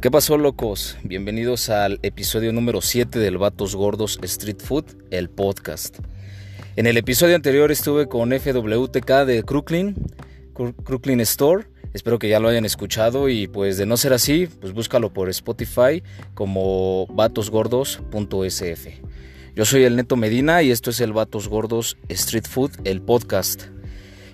¿Qué pasó, locos? Bienvenidos al episodio número 7 del Vatos Gordos Street Food, el podcast. En el episodio anterior estuve con FWTK de Crooklyn, Crooklyn Store. Espero que ya lo hayan escuchado y pues de no ser así, pues búscalo por Spotify como vatosgordos.sf. Yo soy el Neto Medina y esto es el Vatos Gordos Street Food, el podcast.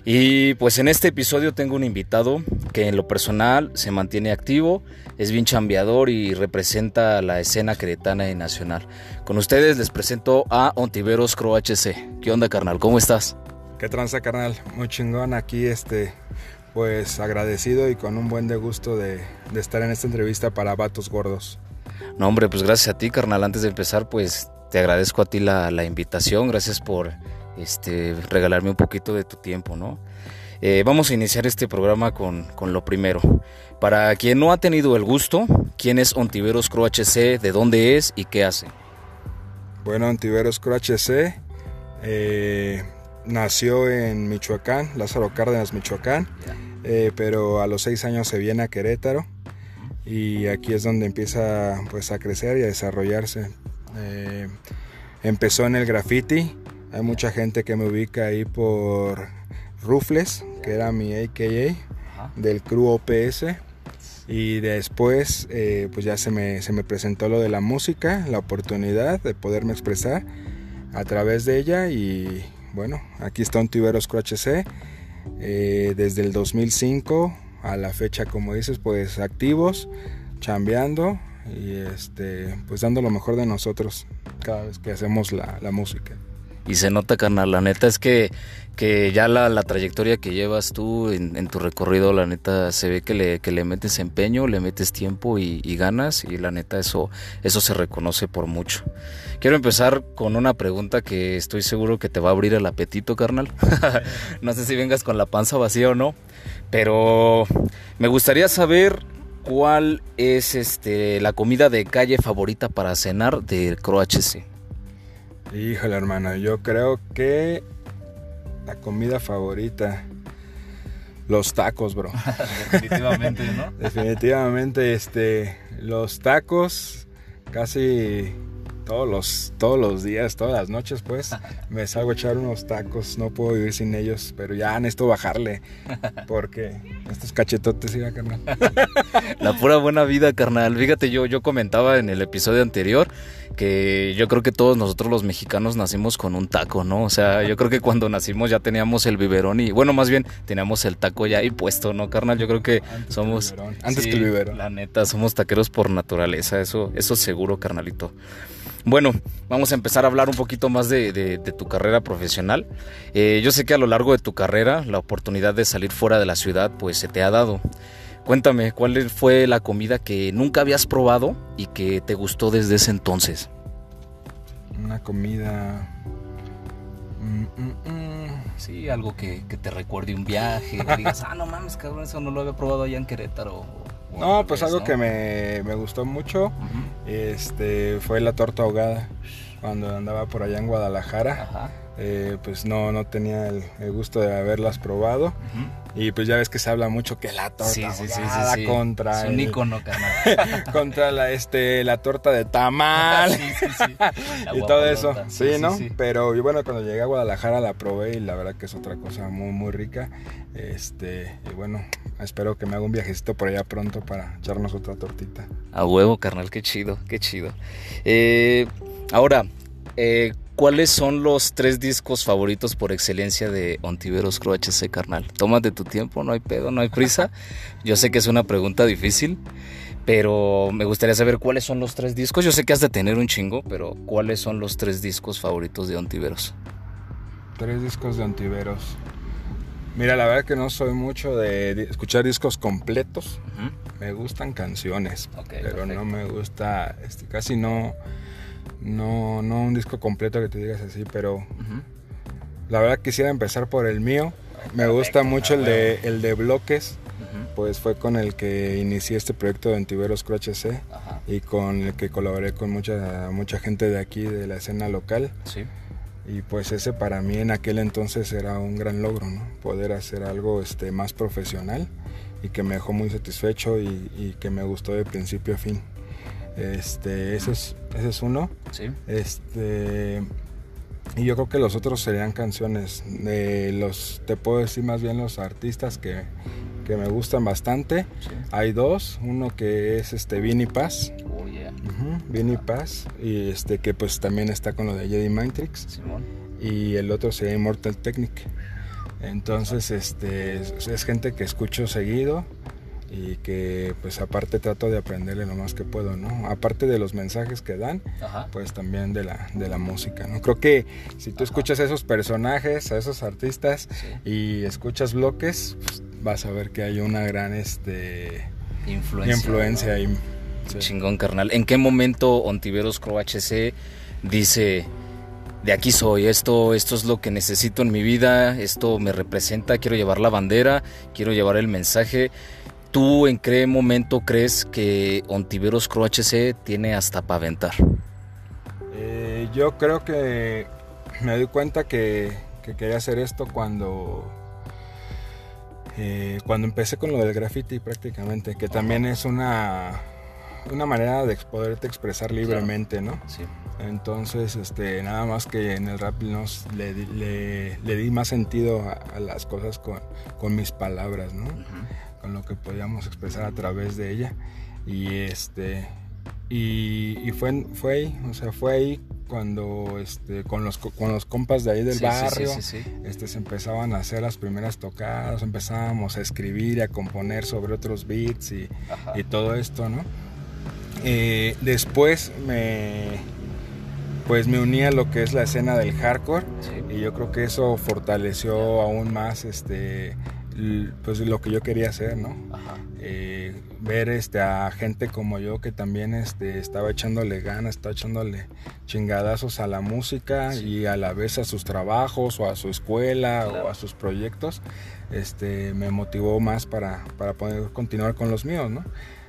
Y pues en este episodio tengo un invitado que en lo personal se mantiene activo, es bien chambeador y representa la escena cretana y nacional. Con ustedes les presento a Ontiveros Cro HC. ¿Qué onda, carnal? ¿Cómo estás? ¿Qué tranza, carnal? Muy chingón aquí, este, pues agradecido y con un buen de gusto de, de estar en esta entrevista para Vatos Gordos. No, hombre, pues gracias a ti, carnal. Antes de empezar, pues te agradezco a ti la, la invitación. Gracias por este, regalarme un poquito de tu tiempo, ¿no? Eh, vamos a iniciar este programa con, con, lo primero. Para quien no ha tenido el gusto, ¿quién es Ontiveros Cro HC? ¿De dónde es y qué hace? Bueno, Ontiveros Cro HC eh, nació en Michoacán, Lázaro Cárdenas, Michoacán, eh, pero a los seis años se viene a Querétaro y aquí es donde empieza pues, a crecer y a desarrollarse. Empezó en el graffiti, hay mucha gente que me ubica ahí por Rufles, que era mi AKA del crew OPS. Y después, eh, pues ya se me, se me presentó lo de la música, la oportunidad de poderme expresar a través de ella. Y bueno, aquí está un Tiberos HC. Eh, desde el 2005 a la fecha, como dices, pues activos, chambeando y este, pues dando lo mejor de nosotros cada vez que hacemos la, la música. Y se nota, carnal, la neta es que, que ya la, la trayectoria que llevas tú en, en, tu recorrido, la neta se ve que le, que le metes empeño, le metes tiempo y, ganas y la neta eso, eso se reconoce por mucho. Quiero empezar con una pregunta que estoy seguro que te va a abrir el apetito, carnal. no sé si vengas con la panza vacía o no, pero me gustaría saber cuál es este, la comida de calle favorita para cenar del CroHC. Híjole, hermano, yo creo que la comida favorita. Los tacos, bro. Definitivamente, ¿no? Definitivamente, este. Los tacos casi todos los, todos los días, todas las noches, pues, me salgo a echar unos tacos. No puedo vivir sin ellos, pero ya necesito bajarle. Porque estos cachetotes, sí, carnal. La pura buena vida, carnal. Fíjate, yo, yo comentaba en el episodio anterior que yo creo que todos nosotros los mexicanos nacimos con un taco, ¿no? O sea, yo creo que cuando nacimos ya teníamos el biberón y, bueno, más bien teníamos el taco ya ahí puesto, ¿no, carnal? Yo creo que Antes somos... Que Antes sí, que el biberón. La neta, somos taqueros por naturaleza, eso, eso seguro, carnalito. Bueno, vamos a empezar a hablar un poquito más de, de, de tu carrera profesional. Eh, yo sé que a lo largo de tu carrera la oportunidad de salir fuera de la ciudad pues se te ha dado. Cuéntame, ¿cuál fue la comida que nunca habías probado y que te gustó desde ese entonces? Una comida... Mm, mm, mm. Sí, algo que, que, te recuerde un viaje, que digas, ah, no mames, cabrón, eso no lo había probado allá en Querétaro. O, no, pues vez, algo ¿no? que me, me, gustó mucho uh -huh. este, fue la torta ahogada. Cuando andaba por allá en Guadalajara, eh, pues no, no tenía el, el, gusto de haberlas probado. Uh -huh. Y pues ya ves que se habla mucho que la torta sí, sí, sí, contra es un icono, carnal. contra la este la torta de tamal y todo eso, sí, ¿no? Pero y bueno, cuando llegué a Guadalajara la probé y la verdad que es otra cosa muy muy rica. Este, y bueno, espero que me haga un viajecito por allá pronto para echarnos otra tortita. A huevo, carnal, qué chido, qué chido. Eh, ahora, eh, ¿Cuáles son los tres discos favoritos por excelencia de Ontiveros Cro HC, carnal? Tómate tu tiempo, no hay pedo, no hay prisa. Yo sé que es una pregunta difícil, pero me gustaría saber cuáles son los tres discos. Yo sé que has de tener un chingo, pero ¿cuáles son los tres discos favoritos de Ontiveros? Tres discos de Ontiveros. Mira, la verdad que no soy mucho de escuchar discos completos. Uh -huh. Me gustan canciones, okay, pero perfecto. no me gusta, este, casi no no, no un disco completo que te digas así, pero uh -huh. la verdad quisiera empezar por el mío. Me Perfecto, gusta mucho el de, el de bloques, uh -huh. pues fue con el que inicié este proyecto de Antiveros Croce C y con el que colaboré con mucha, mucha gente de aquí, de la escena local. Sí. Y pues ese para mí en aquel entonces era un gran logro, ¿no? Poder hacer algo este, más profesional y que me dejó muy satisfecho y, que me gustó de principio a fin. Este, ese es, ese es uno. Sí. Este, y yo creo que los otros serían canciones. De los, te puedo decir más bien los artistas que, que me gustan bastante. Hay dos, uno que es este Vinny Paz. Oh, yeah. Vinny Paz. Y este que pues también está con lo de Jedi Matrix. Y el otro sería Immortal Technic. Entonces, este es gente que escucho seguido y que pues aparte trato de aprenderle lo más que puedo, ¿no? Aparte de los mensajes que dan, pues también de la, de la música, ¿no? Creo que si tú escuchas a esos personajes, a esos artistas y escuchas bloques, pues, vas a ver que hay una gran este, influencia, influencia ahí. Chingón, carnal. ¿En qué momento Ontiveros Crow HC dice de aquí soy, esto, esto es lo que necesito en mi vida, esto me representa, quiero llevar la bandera, quiero llevar el mensaje. ¿Tú en qué momento crees que Ontiveros Crow HC tiene hasta para aventar? Eh, yo creo que me doy cuenta que, quería hacer esto cuando, eh, cuando empecé con lo del graffiti prácticamente, que también es una, una manera de poderte expresar libremente, ¿no? Sí. Entonces, este, nada más que en el rap nos, le, di más sentido a, las cosas con, con, mis palabras, ¿no? Con lo que podíamos expresar a través de ella. Y este y, fue, fue ahí, o sea, fue ahí cuando este, con, los, con los compas de ahí del barrio este, se empezaban a hacer las primeras tocadas, empezábamos a escribir y a componer sobre otros beats y, y todo esto, ¿no? Eh, después me, pues me uní a lo que es la escena del hardcore y yo creo que eso fortaleció aún más este, pues lo que yo quería hacer, ¿no? Eh, ver este, a gente como yo que también este, estaba echándole ganas, estaba echándole chingadazos a la música y a la vez a sus trabajos o a su escuela o a sus proyectos, este, me motivó más para, para poder continuar con los míos, ¿no?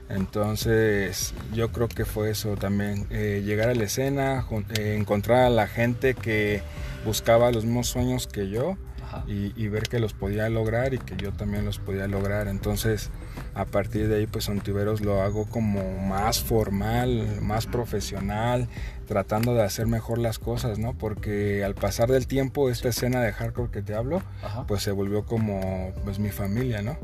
Entonces yo creo que fue eso también, eh, llegar a la escena, eh, encontrar a la gente que buscaba los mismos sueños que yo y, ver que los podía lograr y que yo también los podía lograr. Entonces, a partir de ahí, pues Ontiveros lo hago como más formal, más profesional, tratando de hacer mejor las cosas, ¿no? Porque al pasar del tiempo, esta escena de hardcore que te hablo, pues se volvió como pues mi familia, ¿no?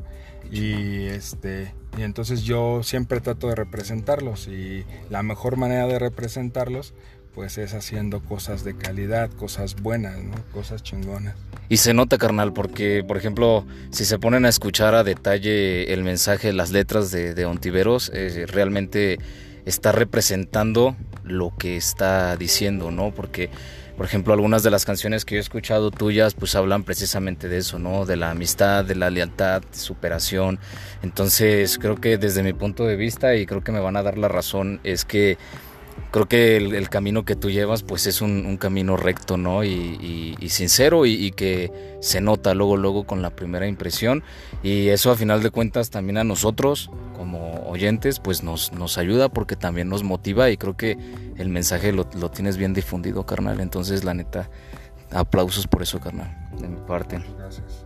Y este y entonces yo siempre trato de representarlos y la mejor manera de representarlos pues es haciendo cosas de calidad, cosas buenas, ¿no? Cosas chingonas. Y se nota, carnal, porque, por ejemplo, si se ponen a escuchar a detalle el mensaje, las letras de, Ontiveros, eh, realmente está representando lo que está diciendo, ¿no? Porque, por ejemplo, algunas de las canciones que yo he escuchado tuyas, pues hablan precisamente de eso, ¿no? De la amistad, de la lealtad, de superación. Entonces, creo que desde mi punto de vista, y creo que me van a dar la razón, es que creo que el, camino que tú llevas pues es un, camino recto, ¿no? Y, sincero y, que se nota luego, luego con la primera impresión. Y eso a final de cuentas también a nosotros como oyentes pues nos, nos ayuda porque también nos motiva y creo que el mensaje lo, lo tienes bien difundido, carnal. Entonces la neta, aplausos por eso, carnal, de mi parte. Gracias.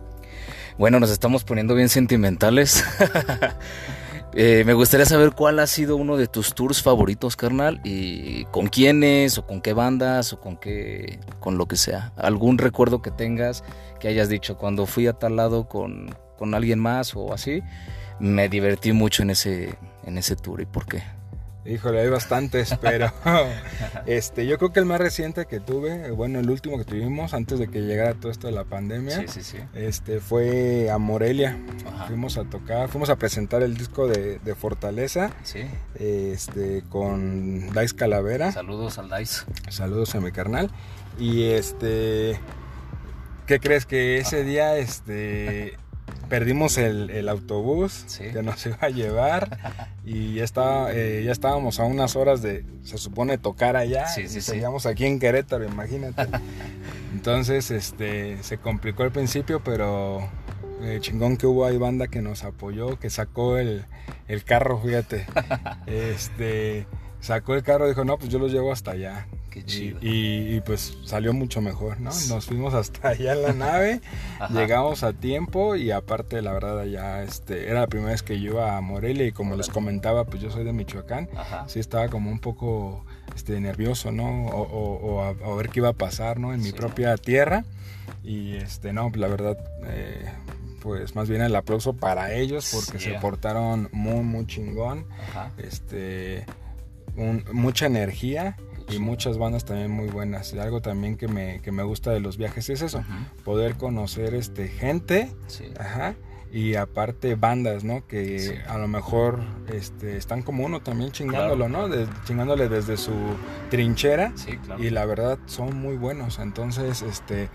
Bueno, nos estamos poniendo bien sentimentales. Eh, me gustaría saber cuál ha sido uno de tus tours favoritos, carnal, y con quiénes, o con qué bandas, o con qué, con lo que sea. Algún recuerdo que tengas, que hayas dicho, cuando fui a tal lado con, con alguien más o así, me divertí mucho en ese, en ese tour, ¿y por qué? Híjole, hay bastantes, pero este, yo creo que el más reciente que tuve, bueno, el último que tuvimos antes de que llegara todo esto de la pandemia, este, fue a Morelia. Fuimos a tocar, fuimos a presentar el disco de, Fortaleza, este, con Dice Calavera. Saludos al Dice. Saludos a mi carnal. Y este, ¿qué crees que ese día, este perdimos el, autobús que nos iba a llevar y ya, estaba, eh, ya estábamos a unas horas de, se supone, tocar allá. Sí, sí, seguíamos aquí en Querétaro, imagínate. Entonces, este, se complicó al principio, pero eh, chingón que hubo ahí banda que nos apoyó, que sacó el, el carro, fíjate. Este, sacó el carro y dijo, no, pues yo los llevo hasta allá. Qué chido. Y, y, pues salió mucho mejor, ¿no? Nos fuimos hasta allá en la nave, llegamos a tiempo y aparte la verdad ya este, era la primera vez que yo iba a Morelia y como les comentaba, pues yo soy de Michoacán, sí estaba como un poco este, nervioso, ¿no? O, a, ver qué iba a pasar, ¿no? En mi propia tierra. Y este, no, la verdad... Eh, pues más bien el aplauso para ellos porque se portaron muy muy chingón. Este mucha energía y muchas bandas también muy buenas. Y algo también que me, que me gusta de los viajes es eso, poder conocer este, gente ajá, y aparte bandas, ¿no? Que a lo mejor este, están como uno también chingándolo, ¿no? chingándole desde su trinchera y la verdad son muy buenos. Entonces, este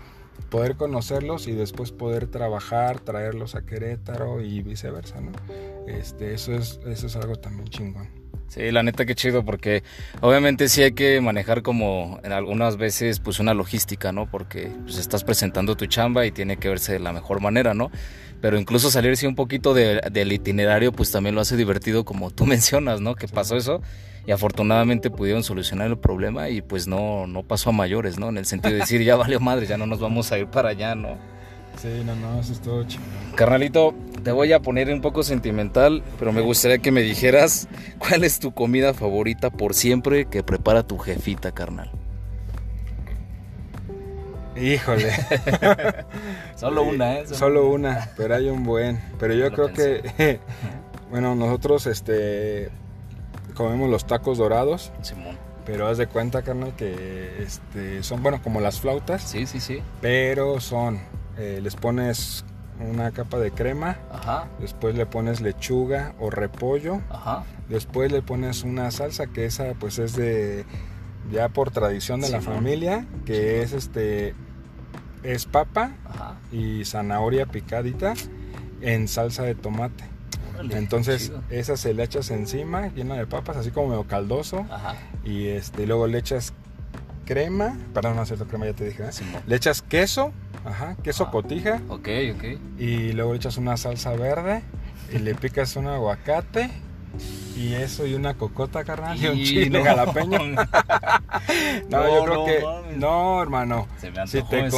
poder conocerlos y después poder trabajar, traerlos a Querétaro y viceversa, ¿no? Este, eso es, eso es algo también chingón. Sí, la neta que chido porque obviamente sí hay que manejar como en algunas veces pues una logística, ¿no? Porque pues estás presentando tu chamba y tiene que verse de la mejor manera, ¿no? Pero incluso salirse un poquito del itinerario pues también lo hace divertido como tú mencionas, ¿no? Que pasó eso y afortunadamente pudieron solucionar el problema y pues no, no pasó a mayores, ¿no? En el sentido de decir ya valió madre, ya no nos vamos a ir para allá, ¿no? Sí, no, no, eso es todo chido. Carnalito, te voy a poner un poco sentimental, pero me gustaría que me dijeras cuál es tu comida favorita por siempre que prepara tu jefita, carnal. Híjole. Solo una, ¿eh? Solo una, pero hay un buen. Pero yo creo que, bueno, nosotros este comemos los tacos dorados. Simón. Pero haz de cuenta, carnal, que este, son, bueno, como las flautas. Sí, sí, sí. Pero son eh, les pones una capa de crema, Ajá. después le pones lechuga o repollo, Ajá. después le pones una salsa que esa pues es de ya por tradición de la familia, que es este es papa y zanahoria picadita en salsa de tomate. Entonces, esa se le echas encima, llena de papas, así como medio caldoso. Y este, luego le echas crema, perdón, no es cierto, crema ya te dije, ¿eh? le echas queso, Ajá, queso ah, cotija. Ok, ok. Y luego le echas una salsa verde y le picas un aguacate y eso y una cocota, carnal, y, un chile jalapeño. no, yo creo que no, hermano. Se me si te,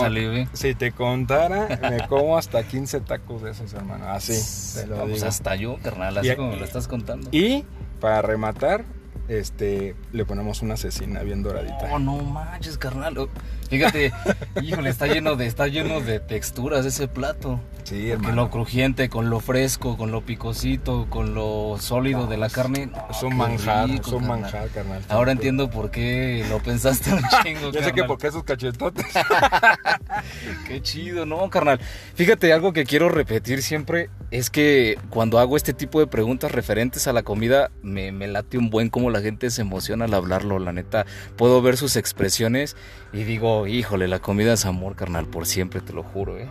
si te contara, me como hasta 15 tacos de esos, hermano. Así, te lo pues hasta yo, carnal, así como me lo estás contando. Y para rematar, este, le ponemos una cecina bien doradita. No, no manches, carnal. Fíjate, híjole, está lleno de, está lleno de texturas ese plato. Sí, hermano. Con lo crujiente, con lo fresco, con lo picosito, con lo sólido de la carne. es un manjar, es un manjar, carnal. Ahora entiendo por qué lo pensaste un chingo, Yo sé que por qué esos cachetotes. qué chido, ¿no, carnal? Fíjate, algo que quiero repetir siempre es que cuando hago este tipo de preguntas referentes a la comida, me, me late un buen cómo la gente se emociona al hablarlo, la neta. Puedo ver sus expresiones y digo, híjole, la comida es amor, carnal, por siempre, te lo juro, ¿eh?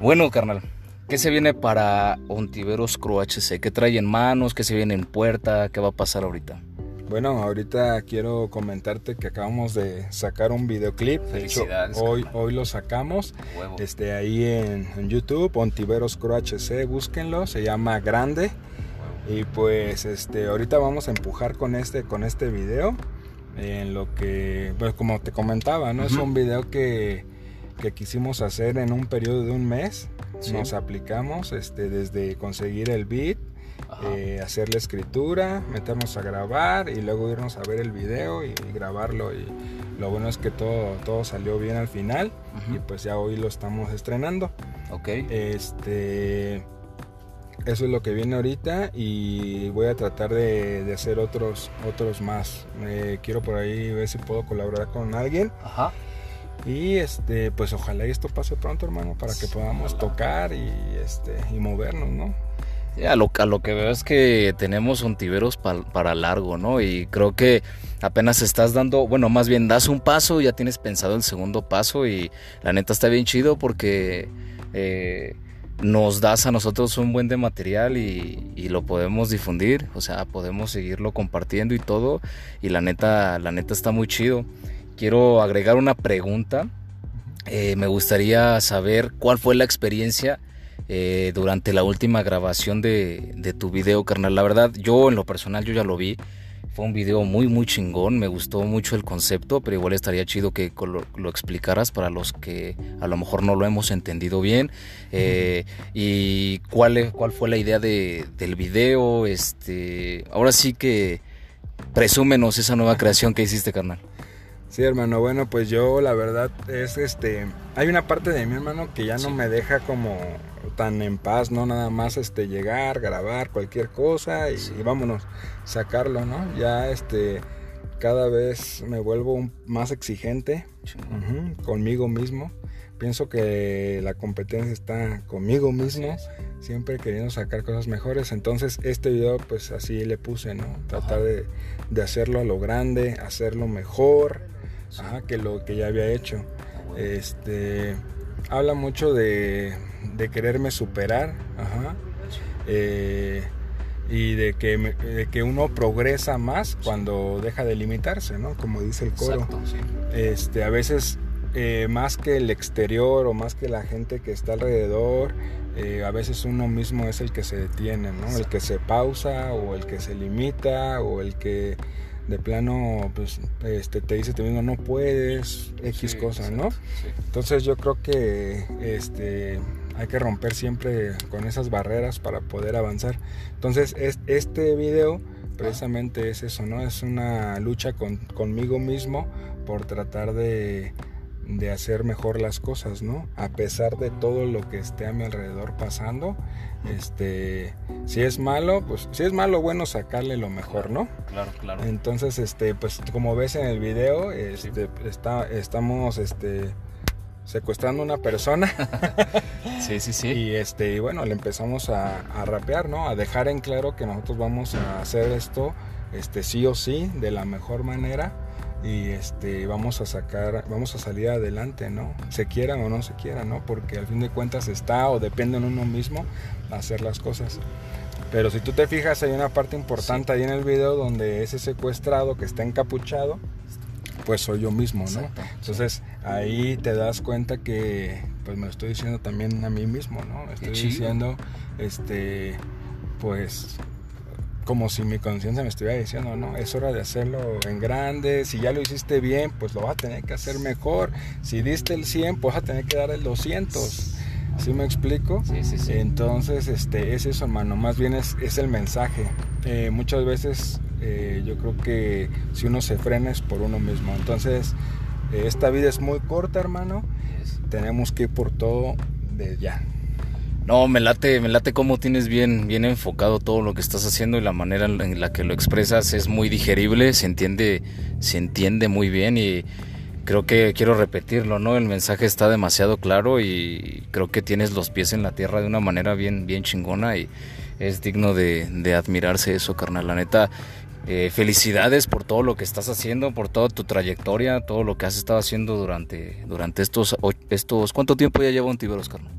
Bueno, carnal, ¿qué se viene para Ontiveros Cro HC? ¿Qué trae en manos? ¿Qué se viene en puerta? ¿Qué va a pasar ahorita? Bueno, ahorita quiero comentarte que acabamos de sacar un videoclip. Felicidades. hoy, hoy lo sacamos. Este, ahí en, YouTube, Ontiveros Cro HC, búsquenlo. Se llama Grande. Y pues este, ahorita vamos a empujar con este, con este video en lo que, pues como te comentaba, ¿no? Es un video que, que, quisimos hacer en un periodo de un mes. Nos aplicamos este, desde conseguir el beat, eh, hacer la escritura, meternos a grabar y luego irnos a ver el video y, grabarlo. Y lo bueno es que todo, todo salió bien al final y pues ya hoy lo estamos estrenando. Ok. Este eso es lo que viene ahorita y voy a tratar de, hacer otros otros más eh, quiero por ahí ver si puedo colaborar con alguien Ajá. Y este pues ojalá esto pase pronto hermano para que podamos tocar y este y movernos no a lo, a lo que veo es que tenemos ontiveros para largo, ¿no? Y creo que apenas estás dando, bueno, más bien das un paso, ya tienes pensado el segundo paso y la neta está bien chido porque eh, nos das a nosotros un buen de material y, lo podemos difundir, o sea, podemos seguirlo compartiendo y todo, y la neta, la neta está muy chido. Quiero agregar una pregunta, eh, me gustaría saber cuál fue la experiencia eh, durante la última grabación de, tu video, carnal. La verdad, yo en lo personal, yo ya lo vi, Fue un video muy, muy chingón. Me gustó mucho el concepto, pero igual estaría chido que lo, explicaras para los que a lo mejor no lo hemos entendido bien. Eh, y cuál, cuál fue la idea de, del video. Este, ahora sí que presúmenos esa nueva creación que hiciste, carnal. Sí, hermano, bueno, pues yo la verdad es este, hay una parte de mi hermano que ya no me deja como tan en paz, no nada más este llegar, grabar cualquier cosa y, vámonos, sacarlo, ¿no? Ya este cada vez me vuelvo más exigente conmigo mismo. Pienso que la competencia está conmigo mismo, siempre queriendo sacar cosas mejores. Entonces este video pues así le puse, ¿no? Tratar de, de hacerlo a lo grande, hacerlo mejor que lo que ya había hecho. Este, habla mucho de, de quererme superar, eh, y de que, que uno progresa más cuando deja de limitarse, ¿no? Como dice el coro. este, a veces eh, más que el exterior o más que la gente que está alrededor, eh, a veces uno mismo es el que se detiene, ¿no? El que se pausa o el que se limita o el que de plano pues este te dice te mismo no puedes x cosas no entonces yo creo que este hay que romper siempre con esas barreras para poder avanzar. Entonces este video precisamente es eso no es una lucha con, conmigo mismo por tratar de de hacer mejor las cosas, ¿no? A pesar de todo lo que esté a mi alrededor pasando, este, si es malo, pues si es malo, bueno, sacarle lo mejor, ¿no? Claro, claro. Entonces, este, pues como ves en el video, este, está, estamos, este, secuestrando a una persona. sí, sí, sí. Y este, y bueno, le empezamos a, a rapear, ¿no? A dejar en claro que nosotros vamos a hacer esto, este, sí o sí, de la mejor manera y este vamos a sacar vamos a salir adelante no se quieran o no se quieran no porque al fin de cuentas está o depende en uno mismo hacer las cosas. Pero si tú te fijas hay una parte importante ahí en el video donde ese secuestrado que está encapuchado pues soy yo mismo no entonces ahí te das cuenta que pues me lo estoy diciendo también a mí mismo no estoy diciendo este pues como si mi conciencia me estuviera diciendo, no, es hora de hacerlo en grande, si ya lo hiciste bien, pues lo vas a tener que hacer mejor, si diste el 100, pues vas a tener que dar el 200. ¿Sí me explico? Sí, sí, sí. Entonces, este, es eso, hermano, más bien es, es el mensaje. Eh, muchas veces eh, yo creo que si uno se frena es por uno mismo. Entonces, eh, esta vida es muy corta, hermano. Tenemos que ir por todo de ya. No, me late, me late cómo tienes bien, bien enfocado todo lo que estás haciendo y la manera en la que lo expresas es muy digerible, se entiende, se entiende muy bien y creo que quiero repetirlo, ¿no? El mensaje está demasiado claro y creo que tienes los pies en la tierra de una manera bien, bien chingona y es digno de, admirarse eso, carnal. La neta, eh, felicidades por todo lo que estás haciendo, por toda tu trayectoria, todo lo que has estado haciendo durante, durante estos, estos, ¿cuánto tiempo ya lleva un Tiberos, carnal?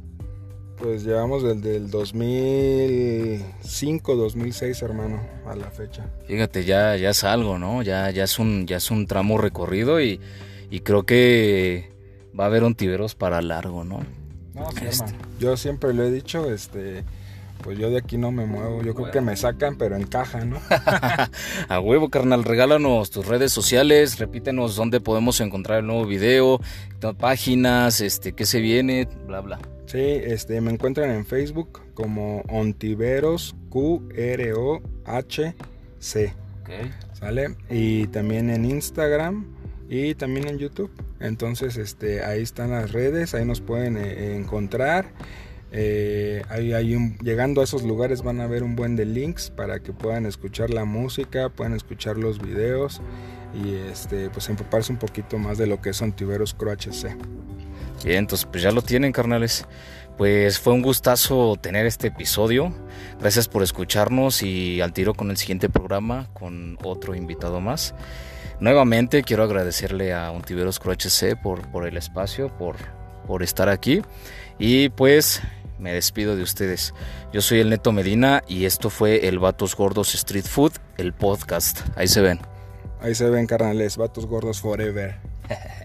Pues llevamos desde el 2005, 2006, hermano, a la fecha. Fíjate, ya, ya es algo, ¿no? Ya, ya, es un, ya es un tramo recorrido y, creo que va a haber un Tiberos para largo, ¿no? No, sí, este. Yo siempre lo he dicho, este, pues yo de aquí no me muevo. Yo creo que me sacan, pero en caja, ¿no? a huevo, carnal. Regálanos tus redes sociales, repítenos dónde podemos encontrar el nuevo video, páginas, este, qué se viene, bla, bla. Sí, este, me encuentran en Facebook como Ontiveros Q R O H C. ¿Sale? Y también en Instagram y también en YouTube. Entonces, este, ahí están las redes, ahí nos pueden eh, encontrar. Eh, ahí, llegando a esos lugares van a ver un buen de links para que puedan escuchar la música, puedan escuchar los videos y este, pues empaparse un poquito más de lo que es Ontiveros Cro HC. Bien, entonces pues ya lo tienen, carnales. Pues fue un gustazo tener este episodio. Gracias por escucharnos y al tiro con el siguiente programa con otro invitado más. Nuevamente quiero agradecerle a Untiveros Cro HC por, por el espacio, por, por estar aquí. Y pues me despido de ustedes. Yo soy el Neto Medina y esto fue el Vatos Gordos Street Food, el podcast. Ahí se ven. Ahí se ven, carnales. Vatos Gordos Forever.